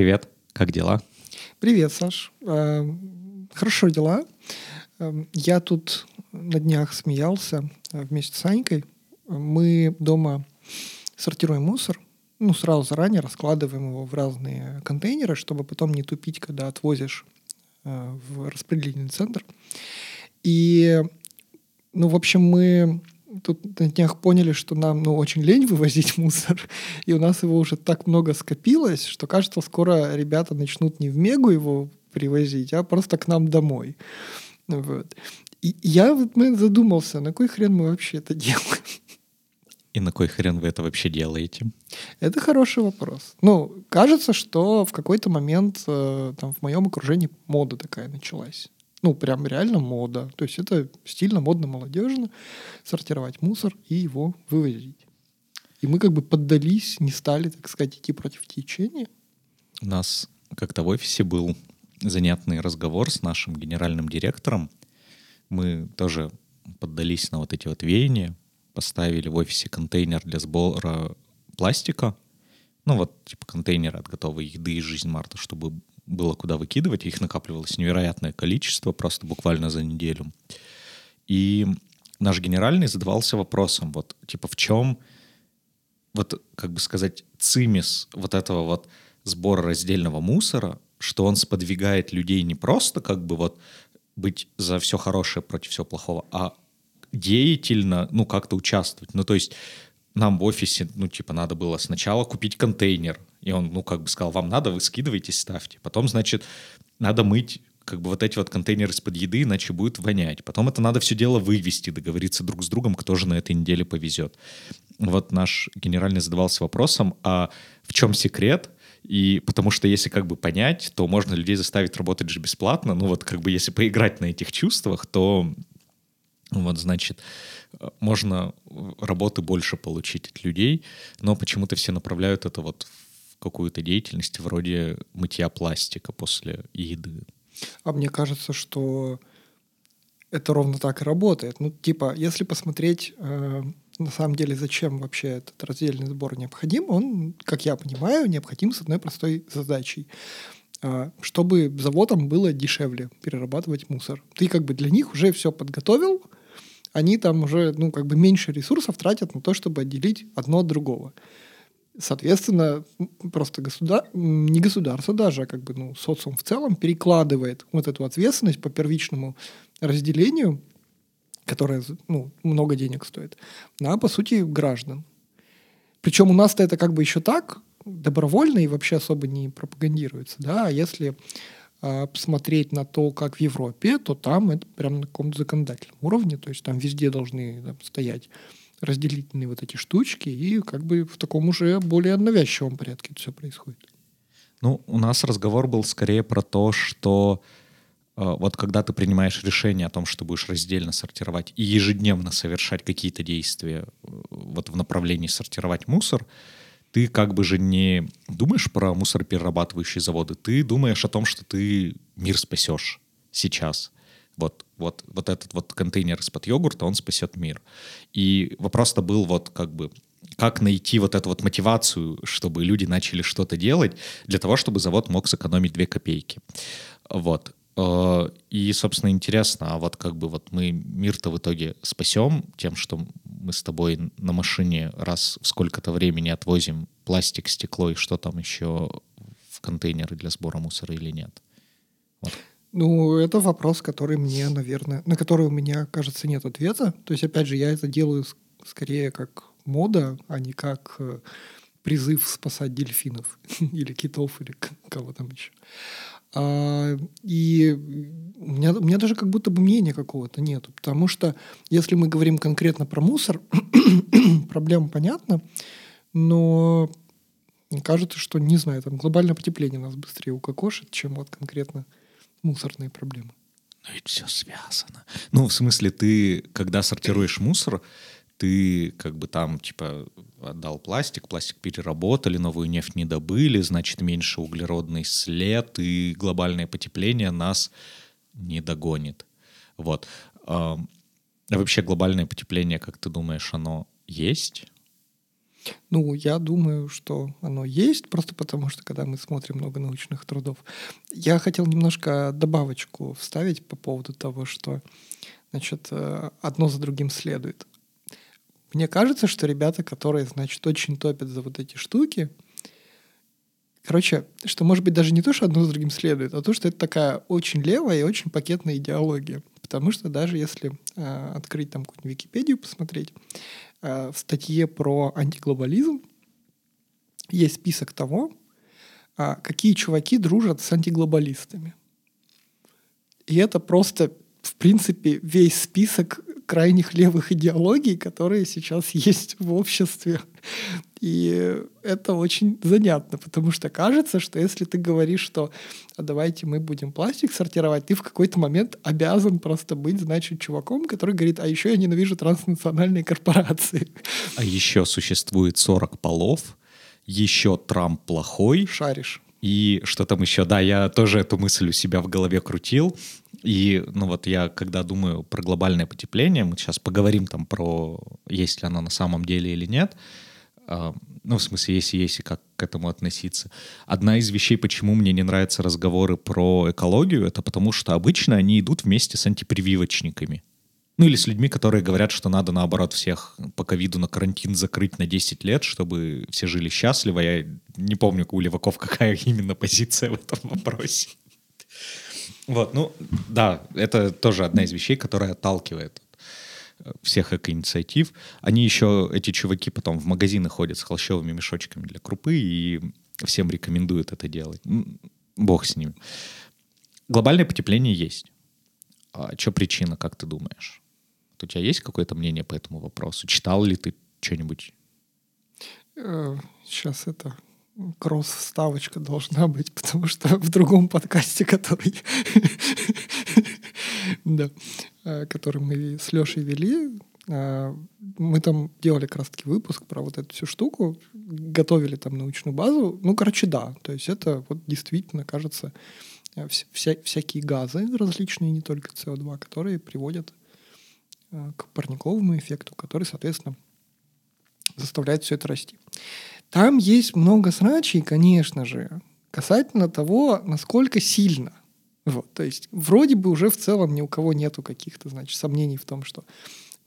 привет. Как дела? Привет, Саш. Э, хорошо дела. Э, я тут на днях смеялся э, вместе с Анькой. Мы дома сортируем мусор, ну, сразу заранее раскладываем его в разные контейнеры, чтобы потом не тупить, когда отвозишь в распределительный центр. И, ну, в общем, мы тут на днях поняли, что нам ну, очень лень вывозить мусор, и у нас его уже так много скопилось, что кажется, скоро ребята начнут не в Мегу его привозить, а просто к нам домой. Вот. И я вот задумался, на кой хрен мы вообще это делаем? И на кой хрен вы это вообще делаете? Это хороший вопрос. Ну, кажется, что в какой-то момент э, там в моем окружении мода такая началась ну, прям реально мода. То есть это стильно, модно, молодежно сортировать мусор и его вывозить. И мы как бы поддались, не стали, так сказать, идти против течения. У нас как-то в офисе был занятный разговор с нашим генеральным директором. Мы тоже поддались на вот эти вот веяния, поставили в офисе контейнер для сбора пластика, ну вот типа контейнеры от готовой еды из жизни Марта, чтобы было куда выкидывать, их накапливалось невероятное количество, просто буквально за неделю. И наш генеральный задавался вопросом, вот, типа, в чем, вот, как бы сказать, цимис вот этого вот сбора раздельного мусора, что он сподвигает людей не просто как бы вот быть за все хорошее против всего плохого, а деятельно, ну, как-то участвовать. Ну, то есть нам в офисе, ну, типа, надо было сначала купить контейнер, и он, ну, как бы сказал, вам надо, вы скидываетесь, ставьте. Потом, значит, надо мыть как бы вот эти вот контейнеры из-под еды, иначе будет вонять. Потом это надо все дело вывести, договориться друг с другом, кто же на этой неделе повезет. Вот наш генеральный задавался вопросом, а в чем секрет? И потому что если как бы понять, то можно людей заставить работать же бесплатно. Ну вот как бы если поиграть на этих чувствах, то вот, значит, можно работы больше получить от людей, но почему-то все направляют это вот какую-то деятельность вроде мытья пластика после еды. А мне кажется, что это ровно так и работает. Ну, типа, если посмотреть, э, на самом деле, зачем вообще этот раздельный сбор необходим, он, как я понимаю, необходим с одной простой задачей э, чтобы заводам было дешевле перерабатывать мусор. Ты как бы для них уже все подготовил, они там уже, ну, как бы меньше ресурсов тратят на то, чтобы отделить одно от другого. Соответственно, просто государ... не государство даже, а как бы ну, социум в целом перекладывает вот эту ответственность по первичному разделению, которое ну, много денег стоит, на, по сути, граждан. Причем у нас-то это как бы еще так, добровольно и вообще особо не пропагандируется. Да? А если посмотреть на то, как в Европе, то там это прям на каком-то законодательном уровне, то есть там везде должны там, стоять разделительные вот эти штучки, и как бы в таком уже более навязчивом порядке это все происходит. Ну, у нас разговор был скорее про то, что э, вот когда ты принимаешь решение о том, что будешь раздельно сортировать и ежедневно совершать какие-то действия э, вот в направлении сортировать мусор, ты как бы же не думаешь про мусороперерабатывающие заводы, ты думаешь о том, что ты мир спасешь сейчас вот, вот, вот этот вот контейнер из-под йогурта, он спасет мир. И вопрос-то был вот как бы, как найти вот эту вот мотивацию, чтобы люди начали что-то делать для того, чтобы завод мог сэкономить 2 копейки. Вот. Э, и, собственно, интересно, а вот как бы вот мы мир-то в итоге спасем тем, что мы с тобой на машине раз в сколько-то времени отвозим пластик, стекло и что там еще в контейнеры для сбора мусора или нет? Вот ну, это вопрос, который мне, наверное, на который у меня, кажется, нет ответа. То есть, опять же, я это делаю скорее как мода, а не как э, призыв спасать дельфинов или китов или кого там еще. А, и у меня, у меня даже как будто бы мнения какого-то нет. Потому что если мы говорим конкретно про мусор, проблема понятна, но кажется, что, не знаю, там глобальное потепление нас быстрее укокошит, чем вот конкретно мусорные проблемы. Ну ведь все связано. Ну, в смысле, ты, когда сортируешь мусор, ты как бы там, типа, отдал пластик, пластик переработали, новую нефть не добыли, значит, меньше углеродный след, и глобальное потепление нас не догонит. Вот. А вообще глобальное потепление, как ты думаешь, оно есть? Ну, я думаю, что оно есть, просто потому что, когда мы смотрим много научных трудов. Я хотел немножко добавочку вставить по поводу того, что значит, э, одно за другим следует. Мне кажется, что ребята, которые, значит, очень топят за вот эти штуки, короче, что может быть даже не то, что одно за другим следует, а то, что это такая очень левая и очень пакетная идеология. Потому что даже если э, открыть там какую-нибудь Википедию, посмотреть, э, в статье про антиглобализм есть список того, э, какие чуваки дружат с антиглобалистами. И это просто, в принципе, весь список крайних левых идеологий, которые сейчас есть в обществе. И это очень занятно, потому что кажется, что если ты говоришь, что а давайте мы будем пластик сортировать, ты в какой-то момент обязан просто быть, значит, чуваком, который говорит, а еще я ненавижу транснациональные корпорации. А еще существует 40 полов, еще Трамп плохой. Шаришь. И что там еще? Да, я тоже эту мысль у себя в голове крутил. И, ну вот я, когда думаю про глобальное потепление, мы сейчас поговорим там про, есть ли оно на самом деле или нет, а, ну, в смысле, если есть и как к этому относиться. Одна из вещей, почему мне не нравятся разговоры про экологию, это потому что обычно они идут вместе с антипрививочниками. Ну или с людьми, которые говорят, что надо, наоборот, всех по ковиду на карантин закрыть на 10 лет, чтобы все жили счастливо. Я не помню, у леваков какая именно позиция в этом вопросе. Вот, ну, да, это тоже одна из вещей, которая отталкивает всех эко-инициатив. Они еще, эти чуваки потом в магазины ходят с холщовыми мешочками для крупы и всем рекомендуют это делать. Бог с ними. Глобальное потепление есть. А что причина, как ты думаешь? У тебя есть какое-то мнение по этому вопросу? Читал ли ты что-нибудь? Сейчас э, это кросс-вставочка должна быть, потому что в другом подкасте, который, да, э, который мы с Лешей вели, э, мы там делали как раз-таки выпуск про вот эту всю штуку, готовили там научную базу. Ну, короче, да. То есть это вот действительно, кажется, вся, всякие газы различные, не только СО2, которые приводят к парниковому эффекту, который, соответственно, заставляет все это расти. Там есть много срачей, конечно же, касательно того, насколько сильно. Вот, то есть вроде бы уже в целом ни у кого нету каких-то, значит, сомнений в том, что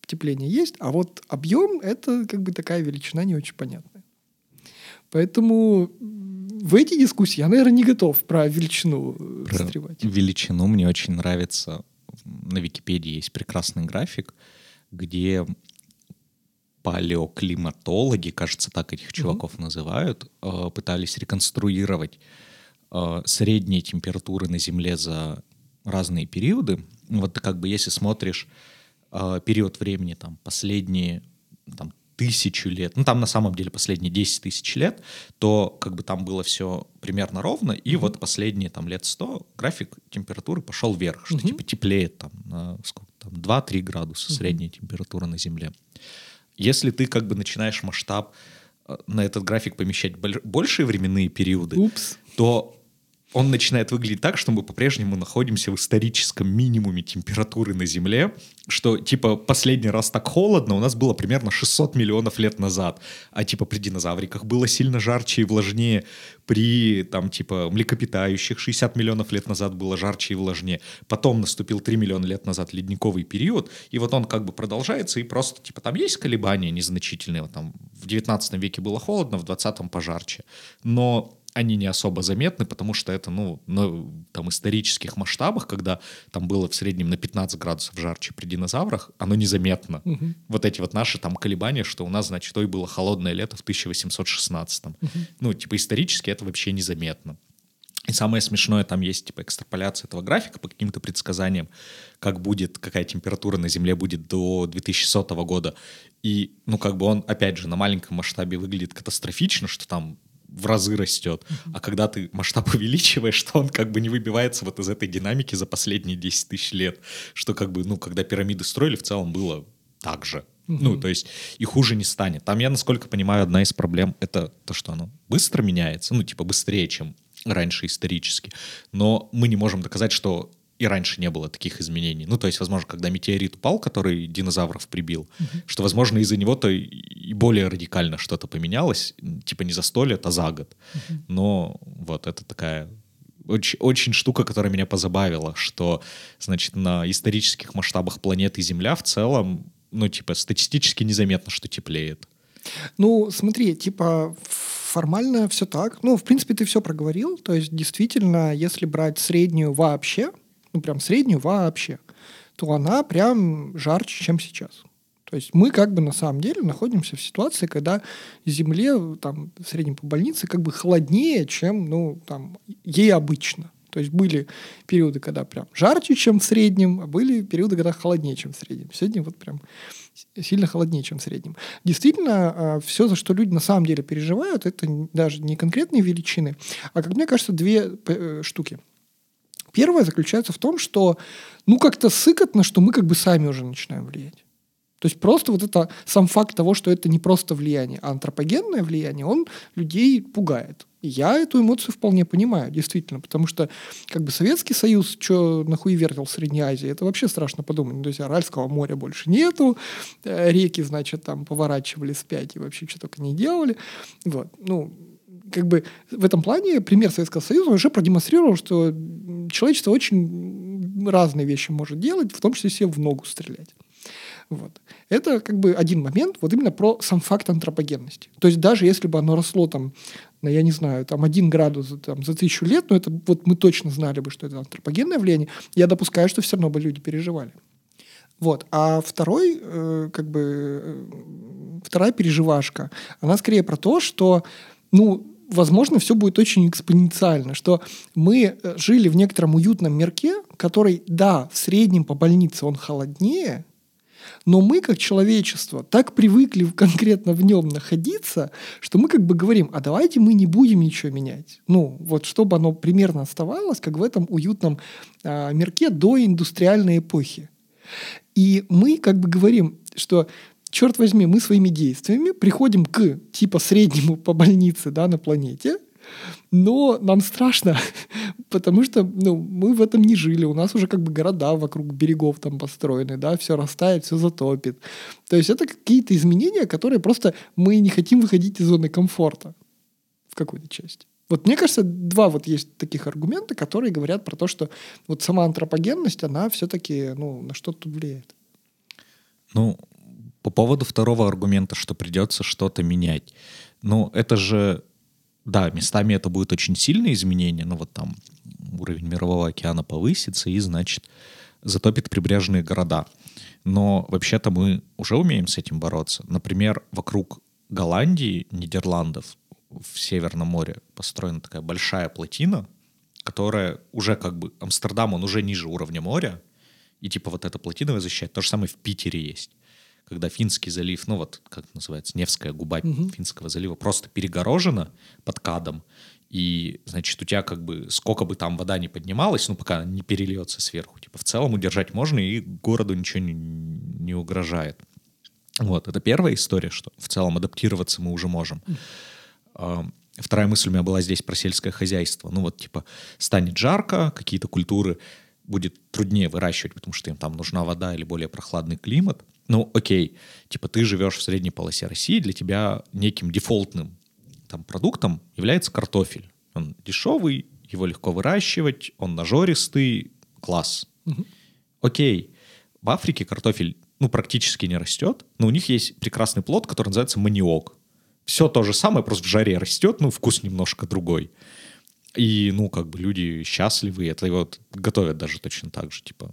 потепление есть, а вот объем — это как бы такая величина не очень понятная. Поэтому в эти дискуссии я, наверное, не готов про величину про растревать. Величину мне очень нравится. На Википедии есть прекрасный график, где палеоклиматологи, кажется, так этих чуваков mm-hmm. называют, э, пытались реконструировать э, средние температуры на Земле за разные периоды. Вот как бы если смотришь э, период времени, там, последние там, тысячу лет, ну там на самом деле последние 10 тысяч лет, то как бы там было все примерно ровно, и mm-hmm. вот последние там лет 100 график температуры пошел вверх, что mm-hmm. типа теплеет там на сколько там 2-3 градуса mm-hmm. средняя температура на Земле. Если ты как бы начинаешь масштаб э, на этот график помещать большие временные периоды, Упс. то он начинает выглядеть так, что мы по-прежнему находимся в историческом минимуме температуры на Земле, что, типа, последний раз так холодно у нас было примерно 600 миллионов лет назад, а, типа, при динозавриках было сильно жарче и влажнее, при, там, типа, млекопитающих 60 миллионов лет назад было жарче и влажнее, потом наступил 3 миллиона лет назад ледниковый период, и вот он как бы продолжается, и просто, типа, там есть колебания незначительные, вот там в 19 веке было холодно, в 20 пожарче, но они не особо заметны, потому что это, ну, на там, исторических масштабах, когда там было в среднем на 15 градусов жарче при динозаврах, оно незаметно. Угу. Вот эти вот наши там колебания, что у нас, значит, то и было холодное лето в 1816. Угу. Ну, типа, исторически это вообще незаметно. И самое смешное, там есть типа экстраполяция этого графика по каким-то предсказаниям, как будет, какая температура на Земле будет до 2100 года. И, ну, как бы он, опять же, на маленьком масштабе выглядит катастрофично, что там в разы растет. А когда ты масштаб увеличиваешь, то он как бы не выбивается вот из этой динамики за последние 10 тысяч лет. Что как бы, ну, когда пирамиды строили, в целом было так же. Угу. Ну, то есть и хуже не станет. Там, я насколько понимаю, одна из проблем — это то, что оно быстро меняется, ну, типа быстрее, чем раньше исторически. Но мы не можем доказать, что и раньше не было таких изменений. Ну, то есть, возможно, когда метеорит упал, который динозавров прибил, uh-huh. что, возможно, из-за него-то и более радикально что-то поменялось, типа не за сто лет, а за год. Uh-huh. Но вот это такая очень, очень штука, которая меня позабавила, что, значит, на исторических масштабах планеты Земля в целом, ну, типа, статистически незаметно, что теплеет. Ну, смотри, типа, формально все так. Ну, в принципе, ты все проговорил. То есть, действительно, если брать среднюю вообще, ну, прям среднюю вообще, то она прям жарче, чем сейчас. То есть мы как бы на самом деле находимся в ситуации, когда Земле там, в среднем по больнице как бы холоднее, чем ну, там, ей обычно. То есть были периоды, когда прям жарче, чем в среднем, а были периоды, когда холоднее, чем в среднем. Сегодня вот прям сильно холоднее, чем в среднем. Действительно, а, все, за что люди на самом деле переживают, это даже не конкретные величины, а, как мне кажется, две э, штуки. Первое заключается в том, что ну как-то сыкотно, что мы как бы сами уже начинаем влиять. То есть просто вот это сам факт того, что это не просто влияние, а антропогенное влияние, он людей пугает. Я эту эмоцию вполне понимаю, действительно, потому что как бы Советский Союз, что нахуй вертел в Средней Азии, это вообще страшно подумать. То есть Аральского моря больше нету, э, реки, значит, там поворачивали спять и вообще что только не делали. Вот, ну, как бы в этом плане пример Советского Союза уже продемонстрировал, что человечество очень разные вещи может делать, в том числе себе в ногу стрелять. Вот. Это как бы один момент, вот именно про сам факт антропогенности. То есть даже если бы оно росло там, на, я не знаю, там один градус там, за тысячу лет, но это вот мы точно знали бы, что это антропогенное влияние, я допускаю, что все равно бы люди переживали. Вот. А второй, э, как бы, э, вторая переживашка, она скорее про то, что, ну, возможно, все будет очень экспоненциально, что мы э, жили в некотором уютном мирке, который, да, в среднем по больнице он холоднее, но мы, как человечество, так привыкли конкретно в нем находиться, что мы как бы говорим, а давайте мы не будем ничего менять. Ну, вот чтобы оно примерно оставалось, как в этом уютном а, мирке до индустриальной эпохи. И мы как бы говорим, что черт возьми, мы своими действиями приходим к типа среднему по больнице да, на планете, но нам страшно, потому что ну, мы в этом не жили. У нас уже как бы города вокруг берегов там построены, да, все растает, все затопит. То есть это какие-то изменения, которые просто мы не хотим выходить из зоны комфорта в какой-то части. Вот мне кажется, два вот есть таких аргумента, которые говорят про то, что вот сама антропогенность, она все-таки ну, на что-то влияет. Ну, поводу второго аргумента, что придется что-то менять. Ну, это же да, местами это будет очень сильное изменение, но вот там уровень мирового океана повысится и, значит, затопит прибрежные города. Но вообще-то мы уже умеем с этим бороться. Например, вокруг Голландии, Нидерландов в Северном море построена такая большая плотина, которая уже как бы... Амстердам, он уже ниже уровня моря, и типа вот эта плотина защищает. То же самое в Питере есть когда Финский залив, ну вот как называется, Невская губа угу. Финского залива просто перегорожена под кадом, и, значит, у тебя как бы сколько бы там вода не поднималась, ну, пока не перельется сверху, типа, в целом удержать можно, и городу ничего не, не угрожает. Вот, это первая история, что в целом адаптироваться мы уже можем. Вторая мысль у меня была здесь про сельское хозяйство. Ну вот, типа, станет жарко, какие-то культуры будет труднее выращивать, потому что им там нужна вода или более прохладный климат ну, окей, типа ты живешь в средней полосе России, для тебя неким дефолтным там продуктом является картофель. Он дешевый, его легко выращивать, он нажористый, класс. Угу. Окей, в Африке картофель ну, практически не растет, но у них есть прекрасный плод, который называется маниок. Все то же самое, просто в жаре растет, ну, вкус немножко другой. И, ну, как бы люди счастливы, это вот готовят даже точно так же, типа,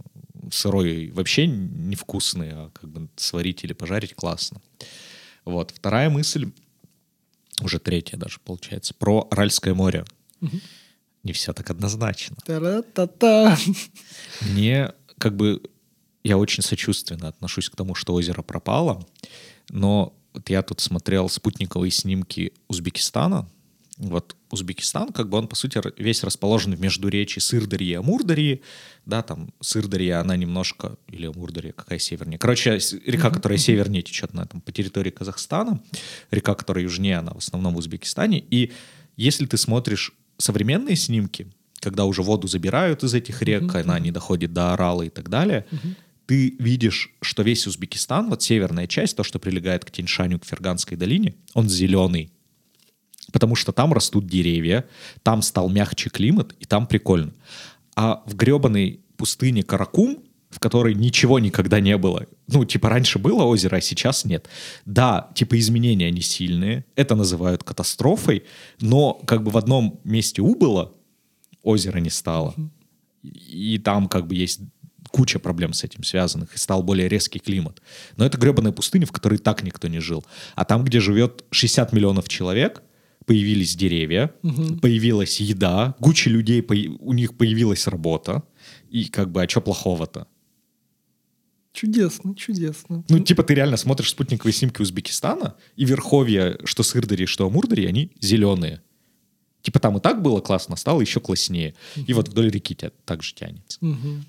сырой вообще невкусный, а как бы сварить или пожарить классно. Вот. Вторая мысль, уже третья даже получается, про Аральское море. Угу. Не все так однозначно. Та-та-та. Мне как бы я очень сочувственно отношусь к тому, что озеро пропало, но вот я тут смотрел спутниковые снимки Узбекистана, вот Узбекистан, как бы он, по сути, весь расположен в междуречии Сырдарьи и Амурдарьи, да, там Сырдарья, она немножко, или Амурдарья, какая севернее. Короче, река, которая севернее течет на этом, по территории Казахстана, река, которая южнее, она в основном в Узбекистане, и если ты смотришь современные снимки, когда уже воду забирают из этих рек, Мгм, она не доходит до Орала и так далее, Мгм. ты видишь, что весь Узбекистан, вот северная часть, то, что прилегает к Тиньшаню, к Ферганской долине, он зеленый. Потому что там растут деревья, там стал мягче климат, и там прикольно. А в гребаной пустыне Каракум, в которой ничего никогда не было, ну, типа, раньше было озеро, а сейчас нет. Да, типа, изменения они сильные, это называют катастрофой, но как бы в одном месте убыло, озера не стало. И там как бы есть куча проблем с этим связанных, и стал более резкий климат. Но это гребаная пустыня, в которой так никто не жил. А там, где живет 60 миллионов человек, появились деревья, появилась еда, куча людей, у них появилась работа. И как бы, а что плохого-то? Чудесно, чудесно. Ну, типа, ты реально смотришь спутниковые снимки Узбекистана, и верховья, что Сырдари, что Амурдари, они зеленые. Типа, там и так было классно, стало еще класснее. И вот вдоль реки тя- так же тянется. Мгм.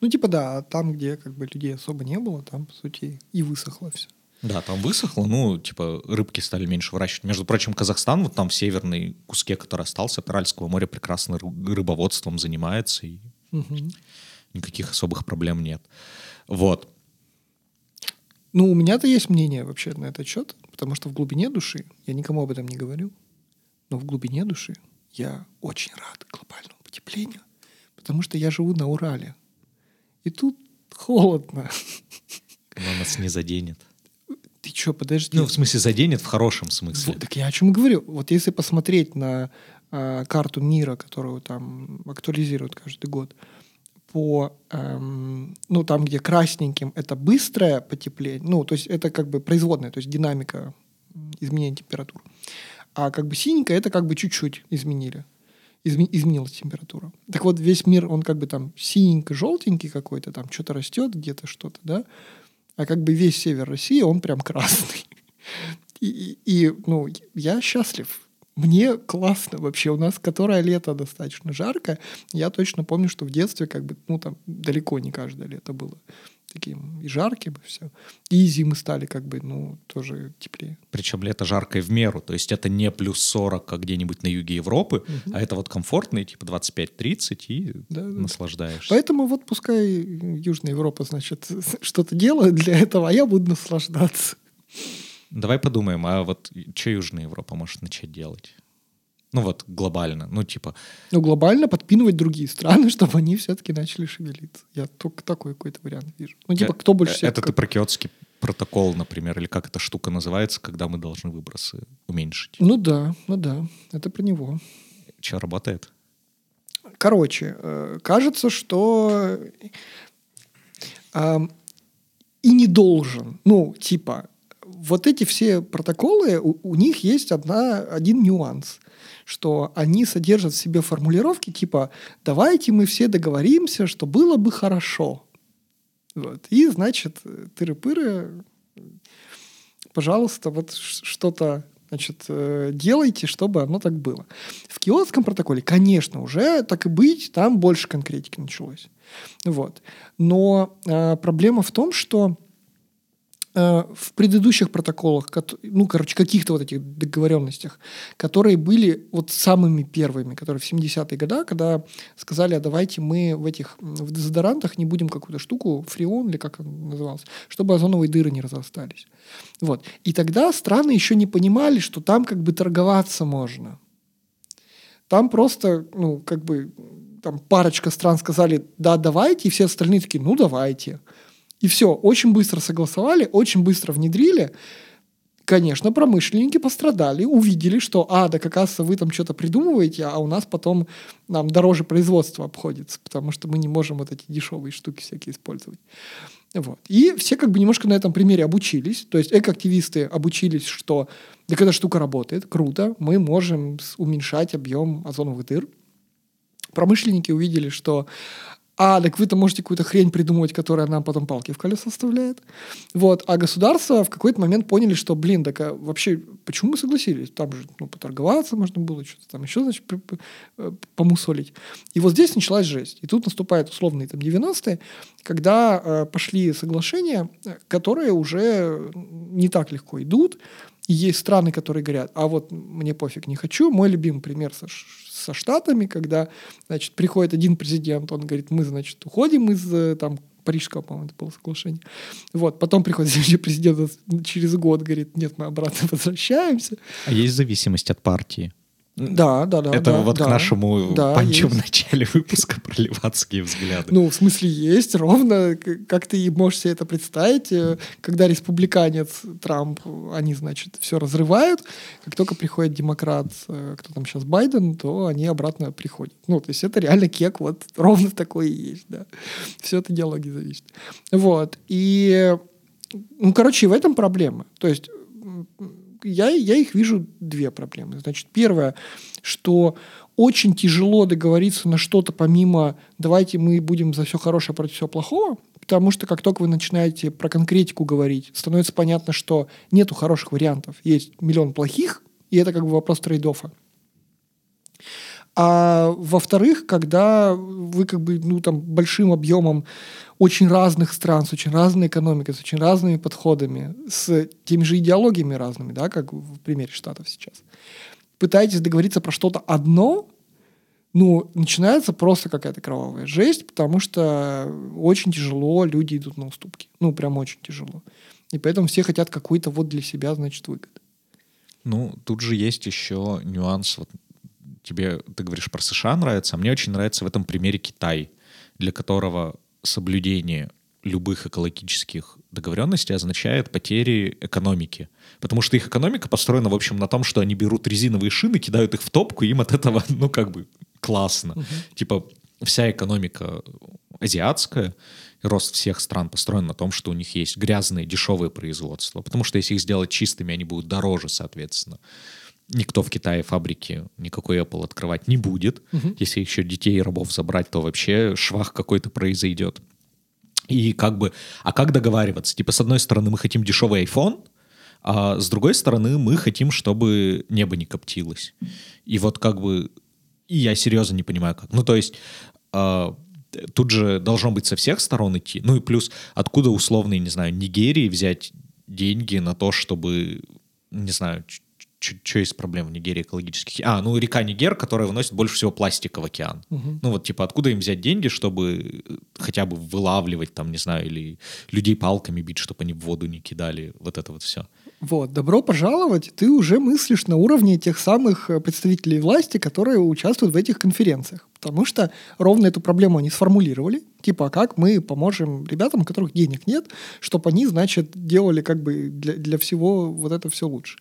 Ну, типа, да, а там, где как бы людей особо не было, там, по сути, и высохло все. Да, там высохло, ну, типа, рыбки стали меньше выращивать. Между прочим, Казахстан, вот там в северной куске, который остался от Аральского моря, прекрасно ры- рыбоводством занимается, и никаких особых проблем нет. Вот. Ну, у меня-то есть мнение вообще на этот счет, потому что в глубине души, я никому об этом не говорю, но в глубине души я очень рад глобальному потеплению, потому что я живу на Урале. И тут холодно. Оно нас не заденет. Ты что, подожди. Ну, в смысле, заденет в хорошем смысле. Вот, так я о чем и говорю. Вот если посмотреть на а, карту мира, которую там актуализируют каждый год, по, эм, ну, там, где красненьким это быстрое потепление, ну, то есть это как бы производная, то есть динамика изменения температур. А как бы синенькое это как бы чуть-чуть изменили. Изме- изменилась температура. Так вот, весь мир, он как бы там синенько-желтенький какой-то, там что-то растет где-то, что-то, да? А как бы весь север России, он прям красный. И, и- ну, я счастлив. Мне классно вообще. У нас которое лето достаточно жарко. Я точно помню, что в детстве как бы, ну, там далеко не каждое лето было таким и жарким, и все. И зимы стали как бы, ну, тоже теплее. Причем лето жаркое в меру. То есть это не плюс 40, как где-нибудь на юге Европы, а это вот комфортные, типа 25-30, и да. наслаждаешься. Поэтому вот пускай Южная Европа, значит, что-то делает для этого, а я буду наслаждаться. Давай подумаем, а вот что Южная Европа может начать делать? Ну вот глобально, ну типа, Ну, глобально подпинывать другие страны, чтобы они все-таки начали шевелиться. Я только такой какой-то вариант вижу. Ну, типа, кто больше всех... это ты как- про киотский протокол, например, или как эта штука называется, когда мы должны выбросы уменьшить. Ну да, ну да, это про него. Что, работает? Короче, э, кажется, что и не должен. Ну, типа, вот эти все протоколы, у, у них есть одна, один нюанс, что они содержат в себе формулировки типа «давайте мы все договоримся, что было бы хорошо». Вот. И, значит, тыры-пыры, пожалуйста, вот что-то значит, э, делайте, чтобы оно так было. В киотском протоколе, конечно, уже так и быть, там больше конкретики началось. Вот. Но э, проблема в том, что в предыдущих протоколах, ну, короче, каких-то вот этих договоренностях, которые были вот самыми первыми, которые в 70-е годы, когда сказали, а давайте мы в этих в дезодорантах не будем какую-то штуку, фреон или как он назывался, чтобы озоновые дыры не разрастались. Вот. И тогда страны еще не понимали, что там как бы торговаться можно. Там просто, ну, как бы, там парочка стран сказали, да, давайте, и все остальные такие, ну, давайте. И все, очень быстро согласовали, очень быстро внедрили. Конечно, промышленники пострадали, увидели, что, а, да как раз вы там что-то придумываете, а у нас потом нам дороже производство обходится, потому что мы не можем вот эти дешевые штуки всякие использовать. Вот. И все как бы немножко на этом примере обучились. То есть экоактивисты обучились, что так эта штука работает, круто, мы можем уменьшать объем озоновых дыр. Промышленники увидели, что а, так вы-то можете какую-то хрень придумывать, которая нам потом палки в колеса вставляет. Вот. А государства в какой-то момент поняли, что, блин, так а вообще, почему мы согласились? Там же ну, поторговаться можно было, что-то там еще, значит, э, помусолить. И вот здесь началась жесть. И тут наступают условные там 90-е, когда э, пошли соглашения, которые уже не так легко идут, И есть страны, которые говорят, а вот мне пофиг, не хочу. Мой любимый пример со, со Штатами, когда, значит, приходит один президент, он говорит, мы, значит, уходим из э, там Парижского, по-моему, это было соглашение. Вот, потом приходит следующий президент через год, говорит, нет, мы обратно возвращаемся. А есть зависимость от партии? Да, да, да. Это да, вот да, к нашему да, панчу в есть. начале выпуска про ливанские взгляды. Ну, в смысле, есть ровно, как ты можешь себе это представить, э, когда республиканец Трамп, они, значит, все разрывают, как только приходит демократ, э, кто там сейчас, Байден, то они обратно приходят. Ну, то есть это реально кек, вот ровно такой и есть, да. Все от идеологии зависит. Вот, и, ну, короче, в этом проблема. То есть я, я их вижу две проблемы. Значит, первое, что очень тяжело договориться на что-то помимо «давайте мы будем за все хорошее против всего плохого», потому что как только вы начинаете про конкретику говорить, становится понятно, что нету хороших вариантов, есть миллион плохих, и это как бы вопрос трейдофа. А во-вторых, когда вы как бы, ну, там, большим объемом очень разных стран, с очень разной экономикой, с очень разными подходами, с теми же идеологиями разными, да, как в примере Штатов сейчас, пытаетесь договориться про что-то одно, ну, начинается просто какая-то кровавая жесть, потому что очень тяжело люди идут на уступки. Ну, прям очень тяжело. И поэтому все хотят какой-то вот для себя, значит, выгоды. Ну, тут же есть еще нюанс. Вот тебе, ты говоришь про США нравится, а мне очень нравится в этом примере Китай, для которого соблюдение любых экологических договоренностей означает потери экономики. Потому что их экономика построена, в общем, на том, что они берут резиновые шины, кидают их в топку, им от этого, ну, как бы классно. Типа вся экономика азиатская, рост всех стран построен на том, что у них есть грязные, дешевые производства. Потому что если их сделать чистыми, они будут дороже, соответственно. Никто в Китае фабрики никакой Apple открывать не будет. Если еще детей и рабов забрать, то вообще швах какой-то произойдет. И как бы, а как договариваться? Типа, с одной стороны, мы хотим дешевый iPhone, а с другой стороны, мы хотим, чтобы небо не коптилось. И вот как бы, и я серьезно не понимаю, как. Ну, то есть, а, тут же должно быть со всех сторон идти. Ну и плюс, откуда условно, не знаю, Нигерии взять деньги на то, чтобы, не знаю, что есть проблем в Нигерии экологических? А, ну река Нигер, которая выносит больше всего пластика в океан. Мгм. Ну вот типа откуда им взять деньги, чтобы э, хотя бы вылавливать там, не знаю, или людей палками бить, чтобы они в воду не кидали, вот это вот все. Вот, добро пожаловать. Ты уже мыслишь на уровне тех самых э, представителей власти, которые участвуют в этих конференциях. Потому что ровно эту проблему они сформулировали. Типа, а как мы поможем ребятам, у которых денег нет, чтобы они, значит, делали как бы для, для всего вот это все лучше.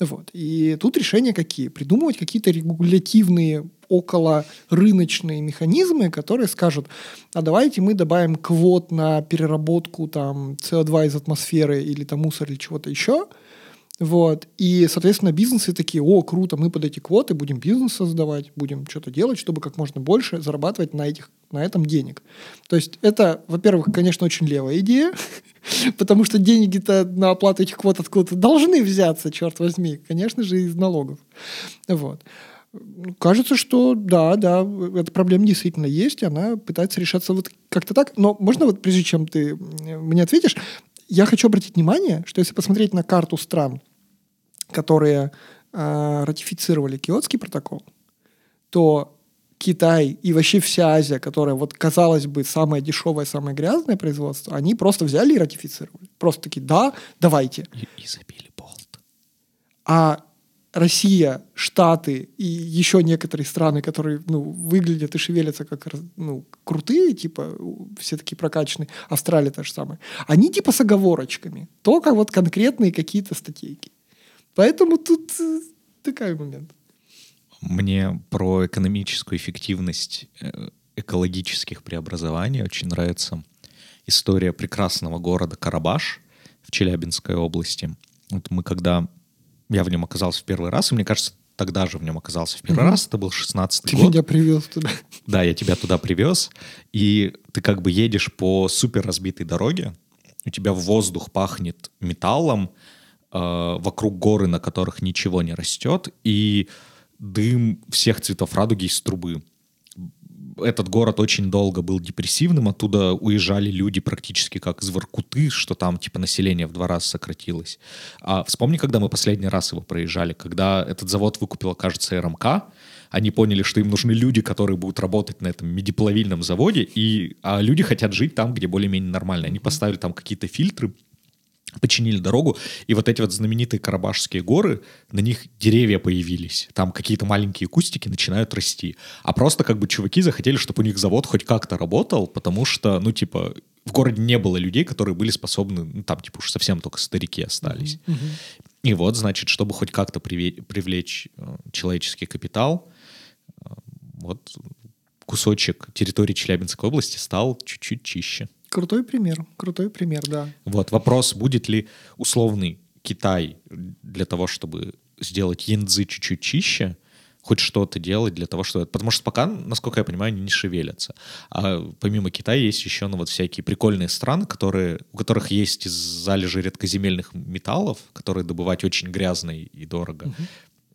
Вот. И тут решения какие? Придумывать какие-то регулятивные около рыночные механизмы, которые скажут, а давайте мы добавим квот на переработку там СО2 из атмосферы или там мусор или чего-то еще, вот. И, соответственно, бизнесы такие, о, круто, мы под эти квоты будем бизнес создавать, будем что-то делать, чтобы как можно больше зарабатывать на, этих, на этом денег. То есть это, во-первых, конечно, очень левая идея, потому что деньги-то на оплату этих квот откуда-то должны взяться, черт возьми, конечно же, из налогов. Вот. Кажется, что да, да, эта проблема действительно есть, она пытается решаться вот как-то так. Но можно вот, прежде чем ты мне ответишь, я хочу обратить внимание, что если посмотреть на карту стран, которые э, ратифицировали Киотский протокол, то Китай и вообще вся Азия, которая вот казалось бы самое дешевое, самое грязное производство, они просто взяли и ратифицировали. Просто такие, да, давайте. И, и забили болт. А Россия, Штаты и еще некоторые страны, которые ну, выглядят и шевелятся как ну, крутые, типа все такие прокачанные, Австралия та же самая, они типа с оговорочками, только вот конкретные какие-то статейки. Поэтому тут э, такой момент. Мне про экономическую эффективность э, экологических преобразований очень нравится история прекрасного города Карабаш в Челябинской области. Вот мы когда я в нем оказался в первый раз, и мне кажется, тогда же в нем оказался в первый Мгм. раз, это был 16 Ты год. меня привез туда. Да, я тебя туда привез, и ты как бы едешь по супер разбитой дороге, у тебя в воздух пахнет металлом, э, вокруг горы, на которых ничего не растет, и дым всех цветов радуги из трубы. Этот город очень долго был депрессивным, оттуда уезжали люди практически как из Воркуты, что там типа население в два раза сократилось. А вспомни, когда мы последний раз его проезжали, когда этот завод выкупила, кажется, РМК, они поняли, что им нужны люди, которые будут работать на этом медиплавильном заводе, и, а люди хотят жить там, где более-менее нормально. Они поставили там какие-то фильтры, починили дорогу, и вот эти вот знаменитые Карабашские горы, на них деревья появились, там какие-то маленькие кустики начинают расти, а просто как бы чуваки захотели, чтобы у них завод хоть как-то работал, потому что, ну, типа, в городе не было людей, которые были способны, ну, там, типа, уж совсем только старики остались. Mm-hmm. И вот, значит, чтобы хоть как-то привлечь э, человеческий капитал, э, вот кусочек территории Челябинской области стал чуть-чуть чище. Крутой пример, крутой пример, да. Вот вопрос, будет ли условный Китай для того, чтобы сделать янзы чуть-чуть чище, хоть что-то делать для того, чтобы... Потому что пока, насколько я понимаю, они не шевелятся. А помимо Китая есть еще ну, вот всякие прикольные страны, которые, у которых есть залежи редкоземельных металлов, которые добывать очень грязно и дорого. Угу.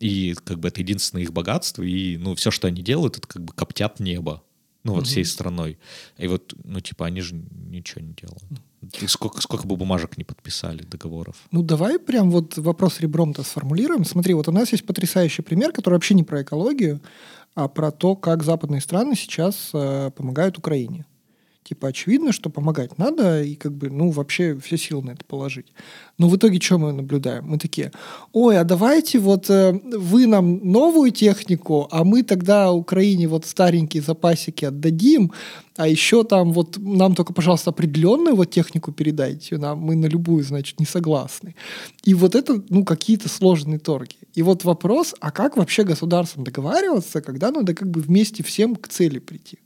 И как бы это единственное их богатство. И ну, все, что они делают, это как бы коптят небо ну вот угу. всей страной. И вот, ну типа, они же ничего не делают. И сколько, сколько бы бумажек не подписали, договоров. Ну давай прям вот вопрос ребром-то сформулируем. Смотри, вот у нас есть потрясающий пример, который вообще не про экологию, а про то, как западные страны сейчас э, помогают Украине. Типа, очевидно, что помогать надо, и как бы, ну, вообще все силы на это положить. Но в итоге что мы наблюдаем? Мы такие, ой, а давайте вот э, вы нам новую технику, а мы тогда Украине вот старенькие запасики отдадим, а еще там вот нам только, пожалуйста, определенную вот технику передайте, нам, мы на любую, значит, не согласны. И вот это, ну, какие-то сложные торги. И вот вопрос, а как вообще государством договариваться, когда надо как бы вместе всем к цели прийти?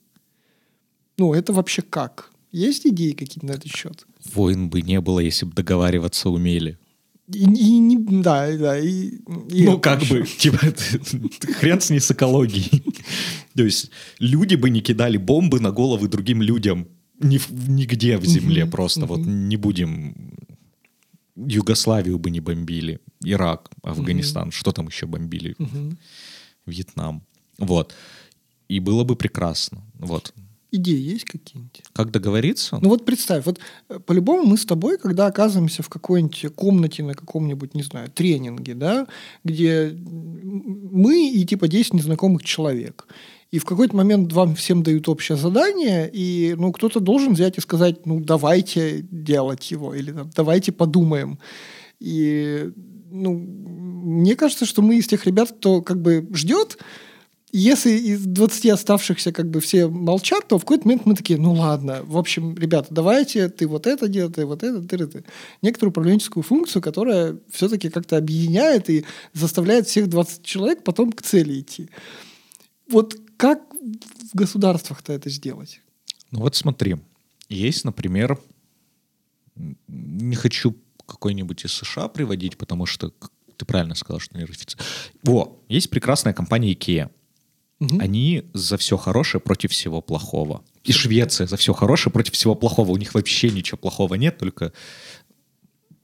Ну, это вообще как? Есть идеи какие-то на этот счет? Войн бы не было, если бы договариваться умели. И, и, не, да, да. И, и ну, как еще. бы, типа, хрен с ней с экологией. То есть люди бы не кидали бомбы на головы другим людям ни, нигде в земле просто. Вот не будем... Югославию бы не бомбили, Ирак, Афганистан, что там еще бомбили? Вьетнам. Вот. И было бы прекрасно. Вот идеи есть какие-нибудь? Как договориться? Ну вот представь, вот э, по-любому мы с тобой, когда оказываемся в какой-нибудь комнате на каком-нибудь, не знаю, тренинге, да, где мы и типа 10 незнакомых человек. И в какой-то момент вам всем дают общее задание, и ну, кто-то должен взять и сказать, ну, давайте делать его, или давайте подумаем. И ну, мне кажется, что мы из тех ребят, кто как бы ждет, если из 20 оставшихся как бы все молчат, то в какой-то момент мы такие, ну ладно, в общем, ребята, давайте, ты вот это делай, ты вот это, ты это. Некоторую управленческую функцию, которая все-таки как-то объединяет и заставляет всех 20 человек потом к цели идти. Вот как в государствах-то это сделать? Ну вот смотри, есть, например, не хочу какой-нибудь из США приводить, потому что ты правильно сказал, что не ратифицировал. Во, есть прекрасная компания IKEA. Угу. Они за все хорошее против всего плохого. И Швеция за все хорошее против всего плохого. У них вообще ничего плохого нет, только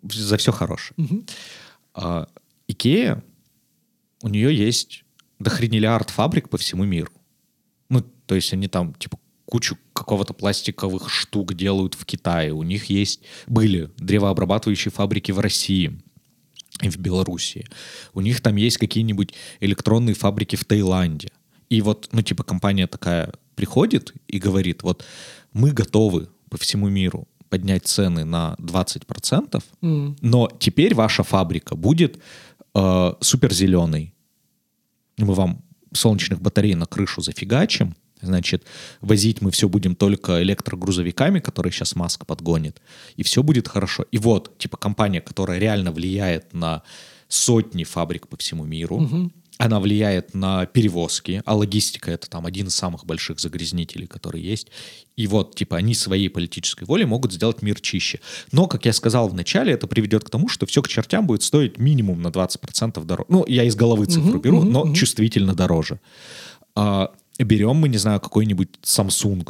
за все хорошее. Угу. А, Икея, у нее есть дохренелиард фабрик по всему миру. Ну, то есть они там, типа, кучу какого-то пластиковых штук делают в Китае. У них есть, были древообрабатывающие фабрики в России и в Белоруссии. У них там есть какие-нибудь электронные фабрики в Таиланде. И вот, ну, типа, компания такая приходит и говорит, вот, мы готовы по всему миру поднять цены на 20%, mm. но теперь ваша фабрика будет э, суперзеленой. Мы вам солнечных батарей на крышу зафигачим, значит, возить мы все будем только электрогрузовиками, которые сейчас Маск подгонит, и все будет хорошо. И вот, типа, компания, которая реально влияет на сотни фабрик по всему миру, mm-hmm она влияет на перевозки, а логистика это там один из самых больших загрязнителей, которые есть. И вот, типа, они своей политической волей могут сделать мир чище. Но, как я сказал в начале, это приведет к тому, что все к чертям будет стоить минимум на 20% дороже. Ну, я из головы цифру uh-huh, беру, uh-huh, но uh-huh. чувствительно дороже. А, берем мы, не знаю, какой-нибудь Samsung,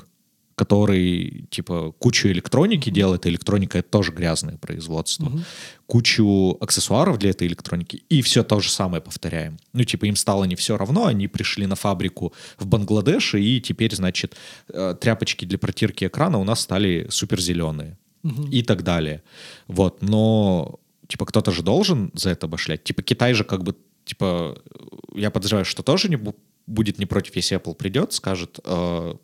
который, типа, кучу электроники делает, электроника — это тоже грязное производство, угу. кучу аксессуаров для этой электроники, и все то же самое повторяем. Ну, типа, им стало не все равно, они пришли на фабрику в Бангладеше, и теперь, значит, э, тряпочки для протирки экрана у нас стали суперзеленые угу. и так далее. Вот, но, типа, кто-то же должен за это обошлять. Типа, Китай же как бы, типа, я подозреваю, что тоже не будет не против, если Apple придет, скажет, э,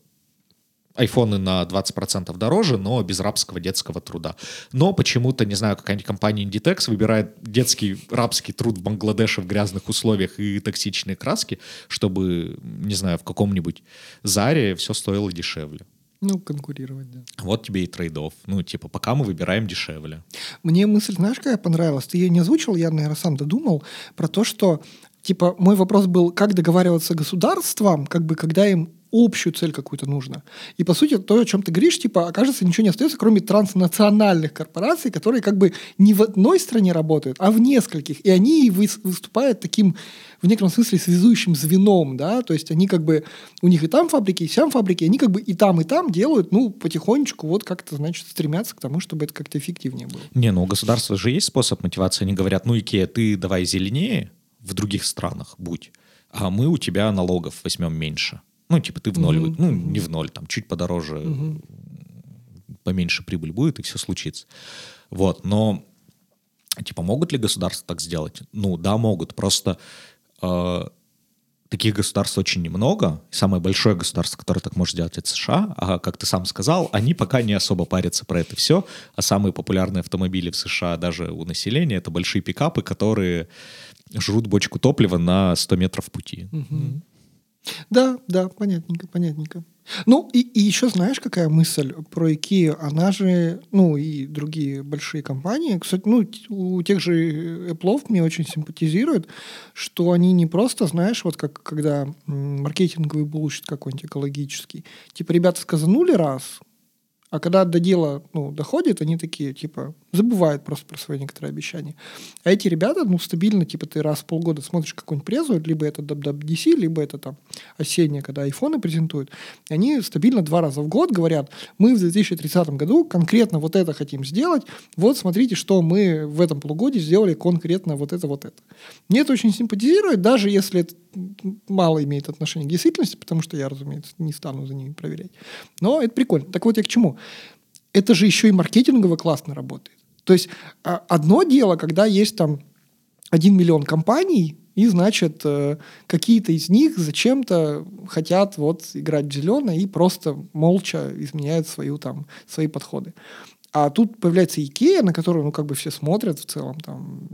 айфоны на 20% дороже, но без рабского детского труда. Но почему-то, не знаю, какая-нибудь компания Inditex выбирает детский рабский труд в Бангладеше в грязных условиях и токсичные краски, чтобы, не знаю, в каком-нибудь Заре все стоило дешевле. Ну, конкурировать, да. Вот тебе и трейдов. Ну, типа, пока мы выбираем дешевле. Мне мысль, знаешь, какая понравилась? Ты ее не озвучил, я, наверное, сам додумал, про то, что, типа, мой вопрос был, как договариваться государствам, как бы, когда им общую цель какую-то нужно. И, по сути, то, о чем ты говоришь, типа, окажется, ничего не остается, кроме транснациональных корпораций, которые как бы не в одной стране работают, а в нескольких. И они выступают таким, в некотором смысле, связующим звеном, да, то есть они как бы, у них и там фабрики, и сям фабрики, они как бы и там, и там делают, ну, потихонечку вот как-то, значит, стремятся к тому, чтобы это как-то эффективнее было. Не, ну у государства же есть способ мотивации. Они говорят, ну, Икея, ты давай зеленее в других странах будь, а мы у тебя налогов возьмем меньше. Ну, типа ты в ноль, mm-hmm. ну, не в ноль, там чуть подороже, mm-hmm. поменьше прибыль будет, и все случится. Вот, но типа могут ли государства так сделать? Ну, да, могут. Просто э, таких государств очень немного. Самое большое государство, которое так может сделать, это США. А как ты сам сказал, они пока не особо парятся про это все. А самые популярные автомобили в США даже у населения — это большие пикапы, которые жрут бочку топлива на 100 метров пути. Угу. Да, да, понятненько, понятненько. Ну, и, и еще знаешь, какая мысль про IKEA? Она же, ну, и другие большие компании, кстати, ну, у тех же Apple мне очень симпатизирует, что они не просто, знаешь, вот как когда маркетинговый булочит какой-нибудь экологический, типа, ребята сказанули раз, а когда до дела ну, доходит, они такие, типа, забывают просто про свои некоторые обещания. А эти ребята, ну, стабильно, типа, ты раз в полгода смотришь какую-нибудь презу, либо это WWDC, либо это там осеннее, когда айфоны презентуют, и они стабильно два раза в год говорят, мы в 2030 году конкретно вот это хотим сделать, вот смотрите, что мы в этом полугодии сделали конкретно вот это, вот это. Мне это очень симпатизирует, даже если это мало имеет отношения к действительности, потому что я, разумеется, не стану за ними проверять. Но это прикольно. Так вот я к чему? Это же еще и маркетингово классно работает. То есть а, одно дело, когда есть там один миллион компаний, и, значит, э, какие-то из них зачем-то хотят вот играть в зеленое и просто молча изменяют свою, там, свои подходы. А тут появляется Икея, на которую, ну, как бы все смотрят в целом там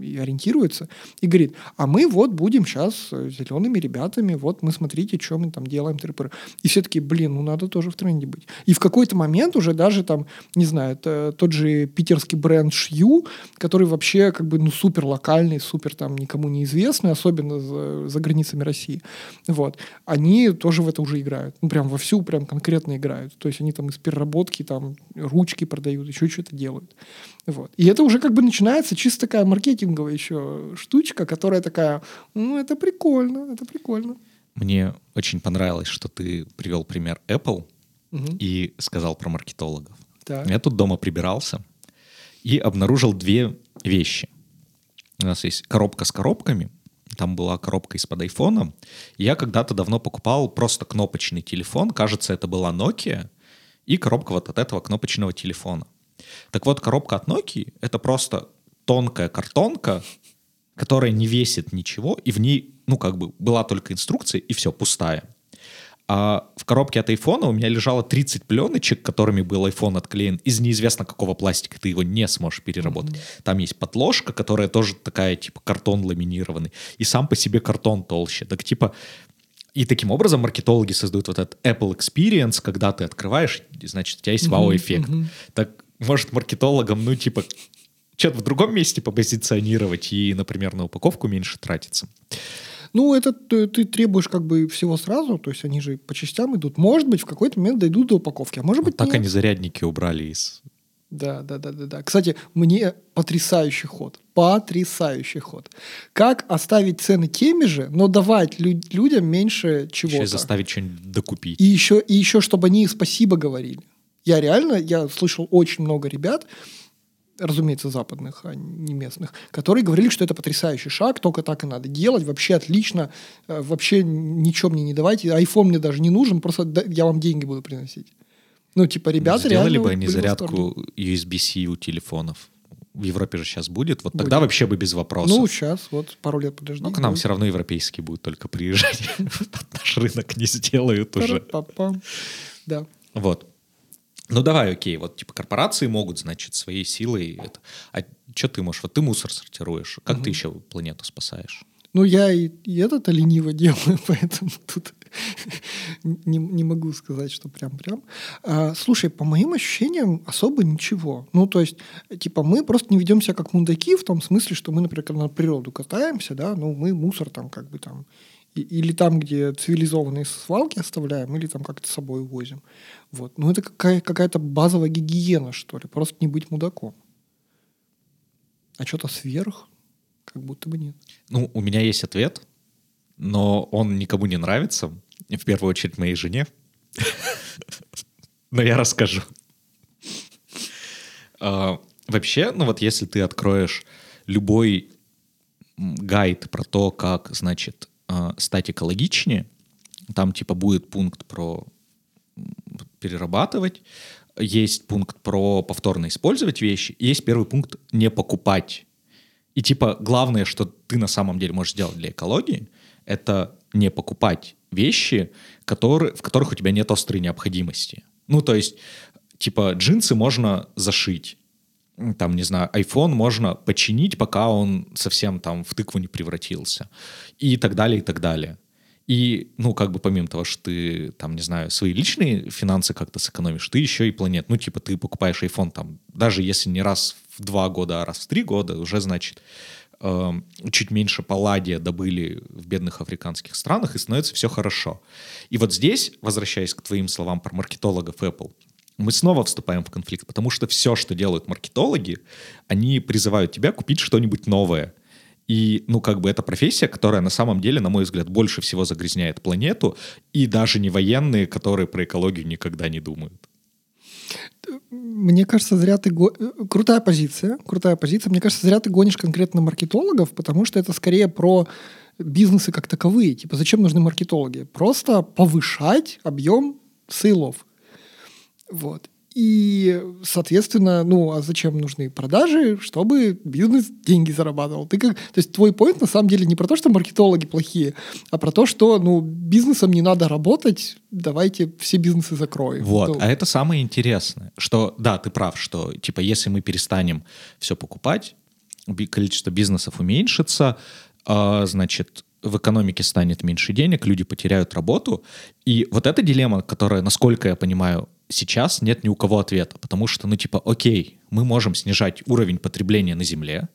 и ориентируются, и говорит, а мы вот будем сейчас зелеными ребятами, вот мы смотрите, что мы там делаем. Тыры И все таки блин, ну надо тоже в тренде быть. И в какой-то момент уже даже там, не знаю, это тот же питерский бренд Шью, который вообще как бы, ну, супер локальный, супер там никому неизвестный, особенно за, за границами России. Вот. Они тоже в это уже играют. Ну, прям вовсю, прям конкретно играют. То есть они там из переработки там ручки продают, еще что-то делают. Вот. И это уже как бы начинается чисто такая маркетинговая еще штучка, которая такая, ну, это прикольно, это прикольно. Мне очень понравилось, что ты привел пример Apple угу. и сказал про маркетологов. Так. Я тут дома прибирался и обнаружил две вещи. У нас есть коробка с коробками, там была коробка из-под айфона. Я когда-то давно покупал просто кнопочный телефон, кажется, это была Nokia, и коробка вот от этого кнопочного телефона. Так вот, коробка от Nokia — это просто тонкая картонка, которая не весит ничего, и в ней, ну, как бы, была только инструкция, и все, пустая. А в коробке от айфона у меня лежало 30 пленочек, которыми был iPhone отклеен из неизвестно какого пластика, ты его не сможешь переработать. Mm-hmm. Там есть подложка, которая тоже такая, типа, картон ламинированный, и сам по себе картон толще. Так, типа, и таким образом маркетологи создают вот этот Apple Experience, когда ты открываешь, значит, у тебя есть вау-эффект. Mm-hmm. Так может маркетологам, ну, типа, что-то в другом месте попозиционировать и, например, на упаковку меньше тратиться. Ну, это ты, ты требуешь как бы всего сразу, то есть они же по частям идут. Может быть, в какой-то момент дойдут до упаковки, а может быть, вот Так нет. они зарядники убрали из Да, да, да, да, да. Кстати, мне потрясающий ход. Потрясающий ход. Как оставить цены теми же, но давать лю- людям меньше чего-то. Еще заставить что-нибудь докупить. И еще, и еще, чтобы они спасибо говорили. Я реально, я слышал очень много ребят, разумеется, западных, а не местных, которые говорили, что это потрясающий шаг, только так и надо делать, вообще отлично, э, вообще ничего мне не давайте, iPhone мне даже не нужен, просто я вам деньги буду приносить. Ну, типа, ребята Сделали реально бы они зарядку USB-C у телефонов. В Европе же сейчас будет. Вот тогда вообще бы без вопросов. Ну, сейчас, вот, пару лет подожди. Ну, к нам будет. все равно европейские будут только приезжать. Наш рынок не сделают уже. Да. Вот. Ну давай, окей, вот типа корпорации могут, значит, своей силой это. А что ты можешь? Вот ты мусор сортируешь. Как ты еще планету спасаешь? Ну, я и, и это-то лениво делаю, поэтому тут не, не могу сказать, что прям-прям. А, слушай, по моим ощущениям, особо ничего. Ну, то есть, типа, мы просто не ведем себя как мудаки в том смысле, что мы, например, на природу катаемся, да, ну, мы мусор там как бы там или там, где цивилизованные свалки оставляем, или там как-то с собой увозим. Вот. Ну, это какая- какая-то базовая гигиена, что ли. Просто не быть мудаком. А что-то сверх? Как будто бы нет. Ну, у меня есть ответ, но он никому не нравится. В первую очередь моей жене. Но я расскажу. А, Вообще, ну вот если ты откроешь любой гайд про то, как, значит, а, стать экологичнее, там типа будет пункт про перерабатывать, есть пункт про повторно использовать вещи, есть первый пункт не покупать. И типа главное, что ты на самом деле можешь сделать для экологии, это не покупать вещи, которые, в которых у тебя нет острой необходимости. Ну, то есть, типа, джинсы можно зашить, там, не знаю, iPhone можно починить, пока он совсем там в тыкву не превратился. И так далее, и так далее. И, ну, как бы помимо того, что ты, там, не знаю, свои личные финансы как-то сэкономишь, ты еще и планет. Ну, типа, ты покупаешь iPhone там, даже если не раз в два года, а раз в три года, уже, значит, чуть меньше палладия добыли в бедных африканских странах, и становится все хорошо. И вот здесь, возвращаясь к твоим словам про маркетологов Apple, мы снова вступаем в конфликт, потому что все, что делают маркетологи, они призывают тебя купить что-нибудь новое. И, ну, как бы это профессия, которая на самом деле, на мой взгляд, больше всего загрязняет планету, и даже не военные, которые про экологию никогда не думают. Мне кажется, зря ты... го- Крутая позиция, крутая позиция. Мне кажется, зря ты гонишь конкретно маркетологов, потому что это скорее про бизнесы как таковые. Типа, зачем нужны маркетологи? Просто повышать объем сейлов. Вот. И, соответственно, ну, а зачем нужны продажи? Чтобы бизнес деньги зарабатывал. Ты как... То есть твой поинт на самом деле не про то, что маркетологи плохие, а про то, что, ну, бизнесом не надо работать, давайте все бизнесы закроем. Вот, Ну, а это самое интересное, что, да, ты прав, что, типа, если мы перестанем все покупать, количество бизнесов уменьшится, а, значит, в экономике станет меньше денег, люди потеряют работу. И вот эта дилемма, которая, насколько я понимаю, сейчас нет ни у кого ответа, потому что, ну, типа, окей, мы можем снижать уровень потребления на Земле,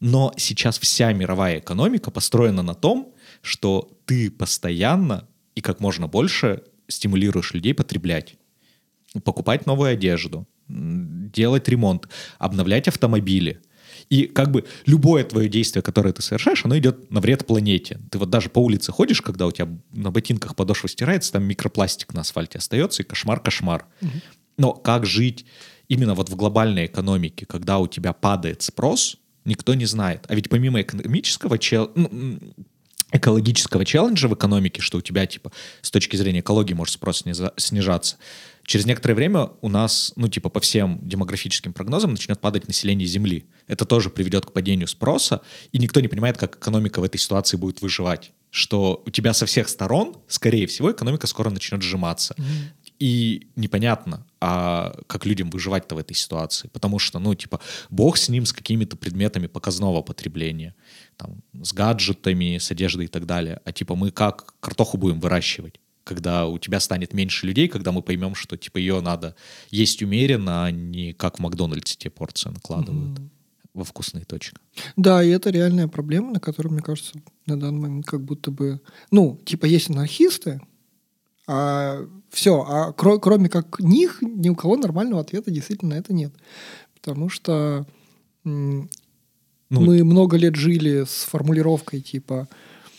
но сейчас вся мировая экономика построена на том, что ты постоянно и как можно больше стимулируешь людей потреблять покупать новую одежду, делать ремонт, обновлять автомобили. И как бы любое твое действие, которое ты совершаешь, оно идет на вред планете. Ты вот даже по улице ходишь, когда у тебя на ботинках подошва стирается, там микропластик на асфальте остается, и кошмар-кошмар. Но как жить именно вот в глобальной экономике, когда у тебя падает спрос, никто не знает. А ведь помимо экономического чел- ну, экологического челленджа в экономике, что у тебя, типа, с точки зрения экологии может спрос снижаться, через некоторое время у нас, ну, типа, по всем демографическим прогнозам начнет падать население Земли. Это тоже приведет к падению спроса, и никто не понимает, как экономика в этой ситуации будет выживать. Что у тебя со всех сторон, скорее всего, экономика скоро начнет сжиматься. И непонятно, а как людям выживать-то в этой ситуации. Потому что, ну, типа, бог с ним, с какими-то предметами показного потребления. Там, с гаджетами, с одеждой и так далее. А типа мы как картоху будем выращивать? Когда у тебя станет меньше людей, когда мы поймем, что типа ее надо есть умеренно, а не как в Макдональдсе те порции накладывают во вкусные точки. Да, и это реальная проблема, на которую, мне кажется, на данный момент как будто бы... Ну, типа есть анархисты, а Все. А кро- кроме как них, ни у кого нормального ответа действительно на это нет. Потому что м, Ну, мы много лет жили с формулировкой типа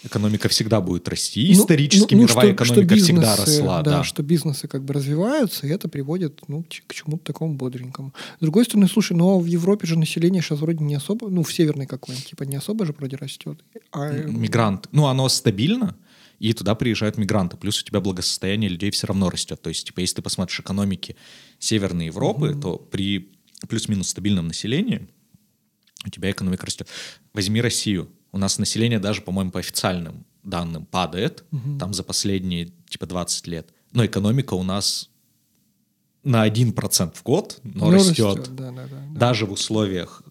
Экономика всегда будет расти. Ну, Исторически ну, ну, мировая что- что экономика всегда бизнесы, росла. Да, Да, что бизнесы как бы развиваются, и это приводит ну, к чему-то такому бодренькому. С другой стороны, слушай, а в Европе же население сейчас вроде не особо, ну в северной какой-нибудь, типа не особо же вроде растет. А, Мигрант. Ну, оно стабильно, и туда приезжают мигранты. Плюс у тебя благосостояние людей все равно растет. То есть, типа, если ты посмотришь экономики Северной Европы, то при плюс-минус стабильном населении у тебя экономика растет. Возьми Россию. У нас население даже, по-моему, по официальным данным падает, там за последние, типа, 20 лет. Но экономика у нас на 1% в год, но ну, растет. Да, да, да, да. Даже в условиях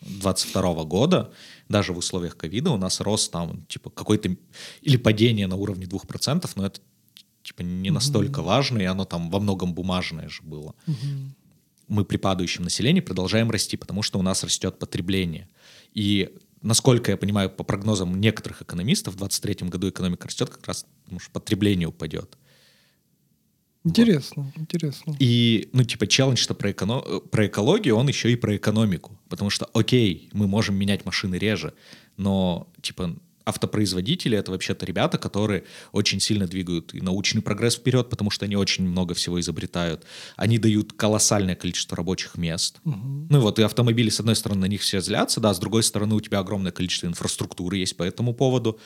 22 года, даже в условиях ковида у нас рост там, типа, какой-то... Или падение на уровне 2%, но это, типа, не настолько важно, и оно там во многом бумажное же было. Мгм. Мы при падающем населении продолжаем расти, потому что у нас растет потребление. И, насколько я понимаю, по прогнозам некоторых экономистов, в 2023 году экономика растет как раз потому, что потребление упадет. Интересно, интересно. И, ну, типа, челлендж-то про, эко- про экологию, он еще и про экономику. Потому что, окей, мы можем менять машины реже, но, типа, автопроизводители — это вообще-то ребята, которые очень сильно двигают и научный прогресс вперед, потому что они очень много всего изобретают. Они дают колоссальное количество рабочих мест. Мгм. Ну и вот и автомобили, с одной стороны, на них все злятся, да, с другой стороны, у тебя огромное количество инфраструктуры есть по этому поводу.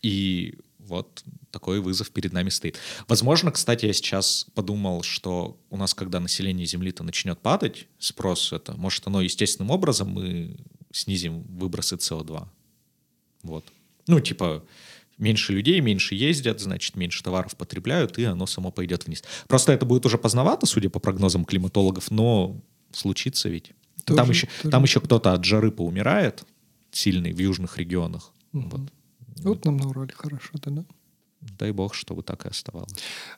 И вот такой вызов перед нами стоит. Возможно, кстати, я сейчас подумал, что у нас, когда население Земли-то начнет падать, спрос это, может, оно естественным образом мы снизим выбросы СО2. Вот. Ну, типа, меньше людей, меньше ездят, значит, меньше товаров потребляют, и оно само пойдет вниз. Просто это будет уже поздновато, судя по прогнозам климатологов, но случится ведь. Тоже- там еще, тоже. там еще кто-то от жары поумирает, сильный в южных регионах. Мгм. Вот. Вот нам наврали хорошо, да, да? Дай бог, чтобы так и оставалось.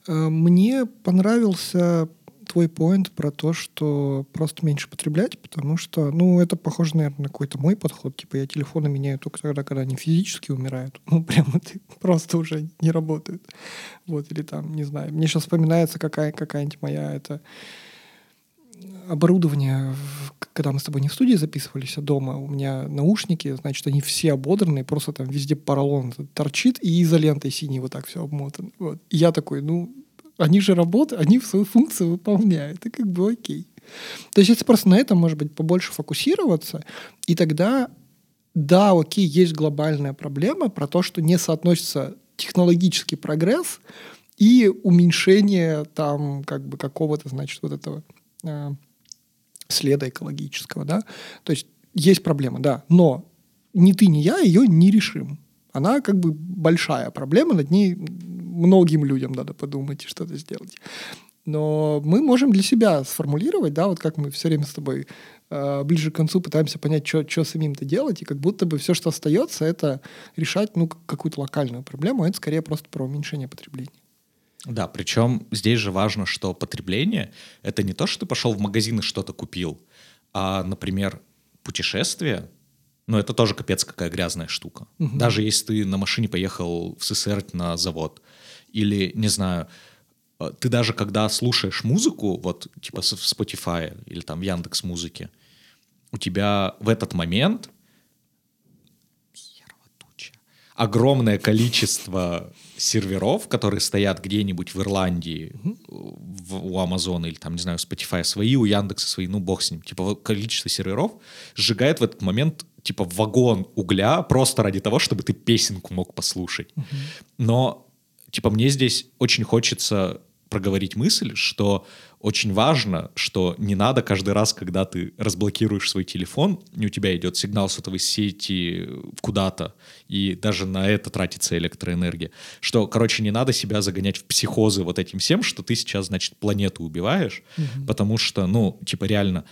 Э, Мне понравился твой поинт про то, что просто меньше потреблять, потому что, ну, это похоже, наверное, на какой-то мой подход. Типа я телефоны меняю только тогда, когда они физически умирают. Ну, прямо вот просто уже не работают. Вот, или там, не знаю. Мне сейчас вспоминается какая, какая-нибудь моя это оборудование, когда мы с тобой не в студии записывались, а дома, у меня наушники, значит, они все ободранные, просто там везде поролон торчит, и изолентой синей вот так все обмотано. Вот. И я такой, ну, они же работают, они свою функцию выполняют, и как бы окей. То есть если просто на этом, может быть, побольше фокусироваться, и тогда, да, окей, есть глобальная проблема про то, что не соотносится технологический прогресс и уменьшение там как бы какого-то, значит, вот этого следа экологического, да. То есть есть проблема, да, но ни ты, ни я ее не решим. Она как бы большая проблема, над ней многим людям надо подумать и что-то сделать. Но мы можем для себя сформулировать, да, вот как мы все время с тобой э, ближе к концу пытаемся понять, что самим-то делать, и как будто бы все, что остается, это решать, ну, какую-то локальную проблему, а это скорее просто про уменьшение потребления. Да, причем здесь же важно, что потребление — это не то, что ты пошел в магазин и что-то купил, а, например, путешествие, ну, это тоже капец какая грязная штука. Мгм. Даже если ты на машине поехал в СССР на завод, или, не знаю, э, ты даже когда слушаешь музыку, вот типа в Spotify или там в Яндекс Музыке, у тебя в этот момент огромное количество серверов, которые стоят где-нибудь в Ирландии, в- у Амазона или там, не знаю, у Spotify свои, у Яндекса свои, ну бог с ним. Типа количество серверов сжигает в этот момент типа вагон угля просто ради того, чтобы ты песенку мог послушать. Но типа мне здесь очень хочется проговорить мысль, что очень важно, что не надо каждый раз, когда ты разблокируешь свой телефон, и у тебя идет сигнал сотовой сети куда-то, и даже на это тратится электроэнергия, что, короче, не надо себя загонять в психозы вот этим всем, что ты сейчас, значит, планету убиваешь, потому что, ну, типа реально,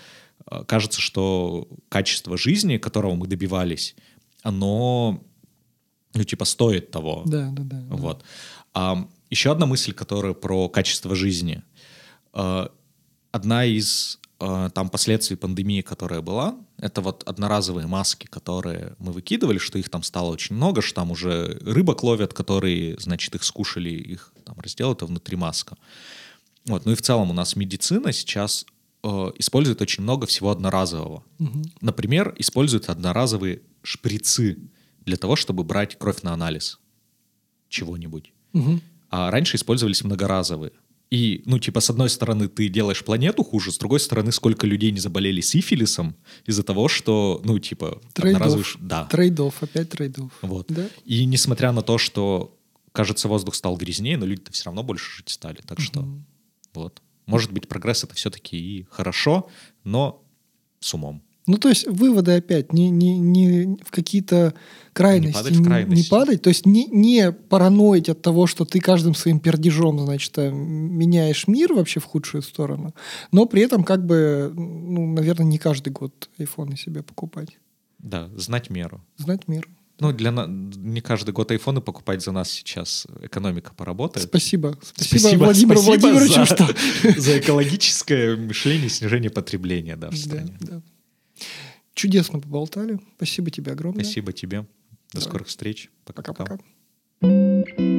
э, кажется, что качество жизни, которого мы добивались, оно, ну, типа, стоит того. Да, да, да. да. Вот. А, еще одна мысль, которая про качество жизни. А, одна из э, там последствий пандемии, которая была, это вот одноразовые маски, которые мы выкидывали, что их там стало очень много, что там уже рыбок ловят, которые, значит, их скушали, их там разделают, а внутри маска. Вот. Ну и в целом у нас медицина сейчас э, использует очень много всего одноразового. Мгм. Например, используют одноразовые шприцы для того, чтобы брать кровь на анализ чего-нибудь. Мгм. А раньше использовались многоразовые. И, ну, типа, с одной стороны, ты делаешь планету хуже, с другой стороны, сколько людей не заболели сифилисом из-за того, что, ну, типа, одноразовый. Да. Трейдов, опять трейдов. Вот. Да? И несмотря на то, что, кажется, воздух стал грязнее, но люди-то все равно больше жить стали. Так что, Мгм. вот. Может быть, прогресс это все-таки и хорошо, но с умом. Ну, то есть выводы опять не, не, не в какие-то крайности. падать в крайности. Не падать. То есть не, не параноить от того, что ты каждым своим пердежом, значит, э, меняешь мир вообще в худшую сторону. Но при этом, как бы, ну, наверное, не каждый год айфоны себе покупать. Да, знать меру. Знать мир. Ну, для на... не каждый год айфоны покупать за нас сейчас экономика поработает. Спасибо. Спасибо, Владимиру спасибо Владимировичу, за, что... за экологическое мышление, снижение потребления да, в Да, стране. да. Чудесно поболтали. Спасибо тебе огромное. Спасибо тебе. До Давай. скорых встреч. Пока-пока. Пока-пока.